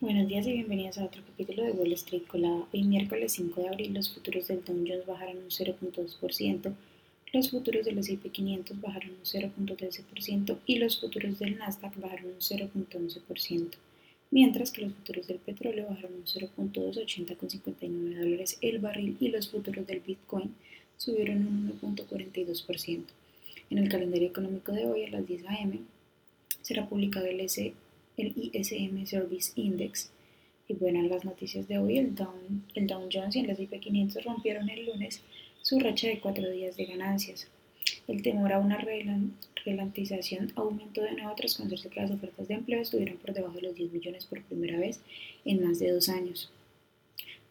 Buenos días y bienvenidos a otro capítulo de Wall Street Colada. Hoy miércoles 5 de abril los futuros del Dow Jones bajaron un 0.2%, los futuros del S&P 500 bajaron un 0.13% y los futuros del Nasdaq bajaron un 0.11%, mientras que los futuros del petróleo bajaron un 0.280 con 59 dólares el barril y los futuros del Bitcoin subieron un 1.42%. En el calendario económico de hoy a las 10 a.m. será publicado el S el ISM Service Index. Y bueno, las noticias de hoy, el Dow, el Dow Jones y el S&P 500 rompieron el lunes su racha de cuatro días de ganancias. El temor a una relantización aumentó de nuevo tras conocerse que las ofertas de empleo estuvieron por debajo de los 10 millones por primera vez en más de dos años.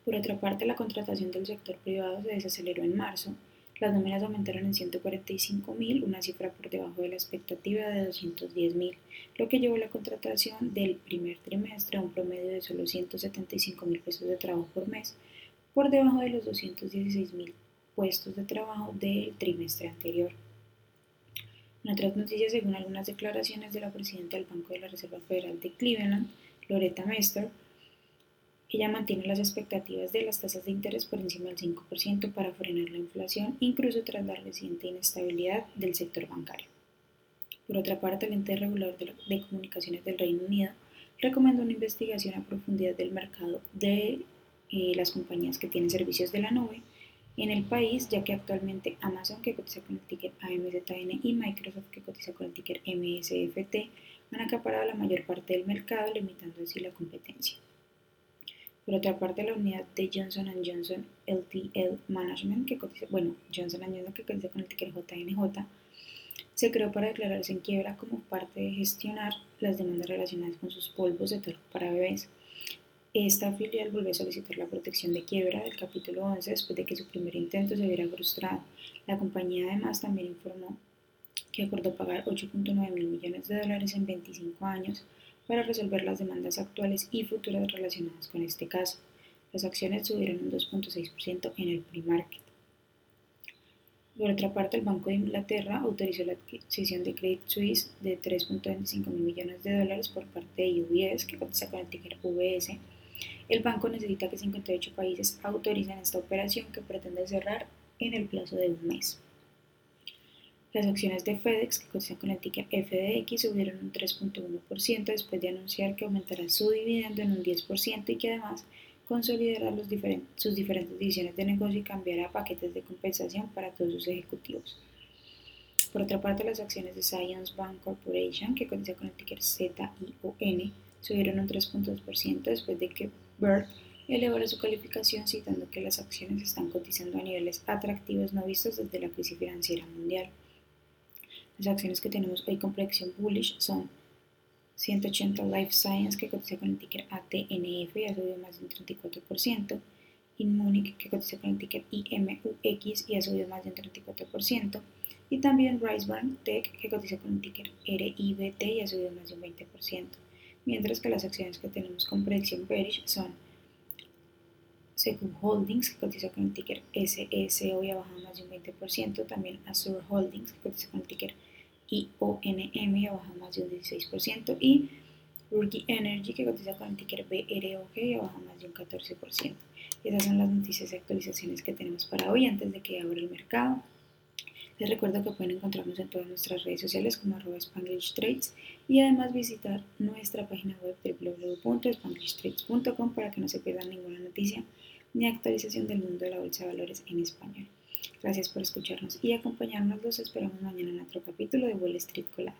Por otra parte, la contratación del sector privado se desaceleró en marzo, las nóminas aumentaron en 145.000, una cifra por debajo de la expectativa de 210.000, lo que llevó la contratación del primer trimestre a un promedio de solo 175.000 pesos de trabajo por mes, por debajo de los 216.000 puestos de trabajo del trimestre anterior. En otras noticias, según algunas declaraciones de la presidenta del Banco de la Reserva Federal de Cleveland, Loretta Mester, ella mantiene las expectativas de las tasas de interés por encima del 5% para frenar la inflación, incluso tras la reciente inestabilidad del sector bancario. Por otra parte, el ente regulador de, comunicaciones del Reino Unido recomendó una investigación a profundidad del mercado de eh, las compañías que tienen servicios de la nube en el país, ya que actualmente Amazon, que cotiza con el ticker AMZN, y Microsoft, que cotiza con el ticker MSFT, han acaparado la mayor parte del mercado, limitando así la competencia. Por otra parte, la unidad de Johnson Johnson LTL Management, que cotiza, bueno, Johnson Johnson que cotiza con el ticker JNJ, se creó para declararse en quiebra como parte de gestionar las demandas relacionadas con sus polvos de talco para bebés. Esta filial volvió a solicitar la protección de quiebra del capítulo 11 después de que su primer intento se hubiera frustrado. La compañía además también informó que acordó pagar 8.9 mil millones de dólares en 25 años para resolver las demandas actuales y futuras relacionadas con este caso. Las acciones subieron un 2.6% en el pre-market. Por otra parte, el Banco de Inglaterra autorizó la adquisición de Credit Suisse de 3.25 mil millones de dólares por parte de UBS, que cotiza con el ticker VS. El banco necesita que 58 países autoricen esta operación que pretende cerrar en el plazo de un mes. Las acciones de FedEx, que cotizan con el ticker FDX, subieron un 3.1% después de anunciar que aumentará su dividendo en un 10% y que además consolidará sus diferentes divisiones de negocio y cambiará paquetes de compensación para todos sus ejecutivos. Por otra parte, las acciones de Science Bank Corporation, que cotiza con el ticker ZION, subieron un 3.2% después de que Bird elevara su calificación citando que las acciones están cotizando a niveles atractivos no vistos desde la crisis financiera mundial. Las acciones que tenemos hoy con proyección bullish son 180 Life Science que cotiza con el ticker ATNF y ha subido más de un 34%, Inmunic que cotiza con el ticker IMUX y ha subido más de un 34%, y también Riceburn Tech que cotiza con el ticker RIBT y ha subido más de un 20%, mientras que las acciones que tenemos con predicción bearish son Secu Holdings, que cotiza con el ticker SSO y ha bajado más de un 20%, también Azure Holdings, que cotiza con el ticker IONM bajado más de un 16%, y Rookie Energy, que cotiza con el ticker BROG bajado más de un 14%. esas son las noticias y actualizaciones que tenemos para hoy antes de que abra el mercado. Les recuerdo que pueden encontrarnos en todas nuestras redes sociales como arroba Spanglish Trades y además visitar nuestra página web www.spanglishtrades.com para que no se pierdan ninguna noticia ni actualización del mundo de la bolsa de valores en español. Gracias por escucharnos y acompañarnos. Los esperamos mañana en otro capítulo de Wall Street Collab.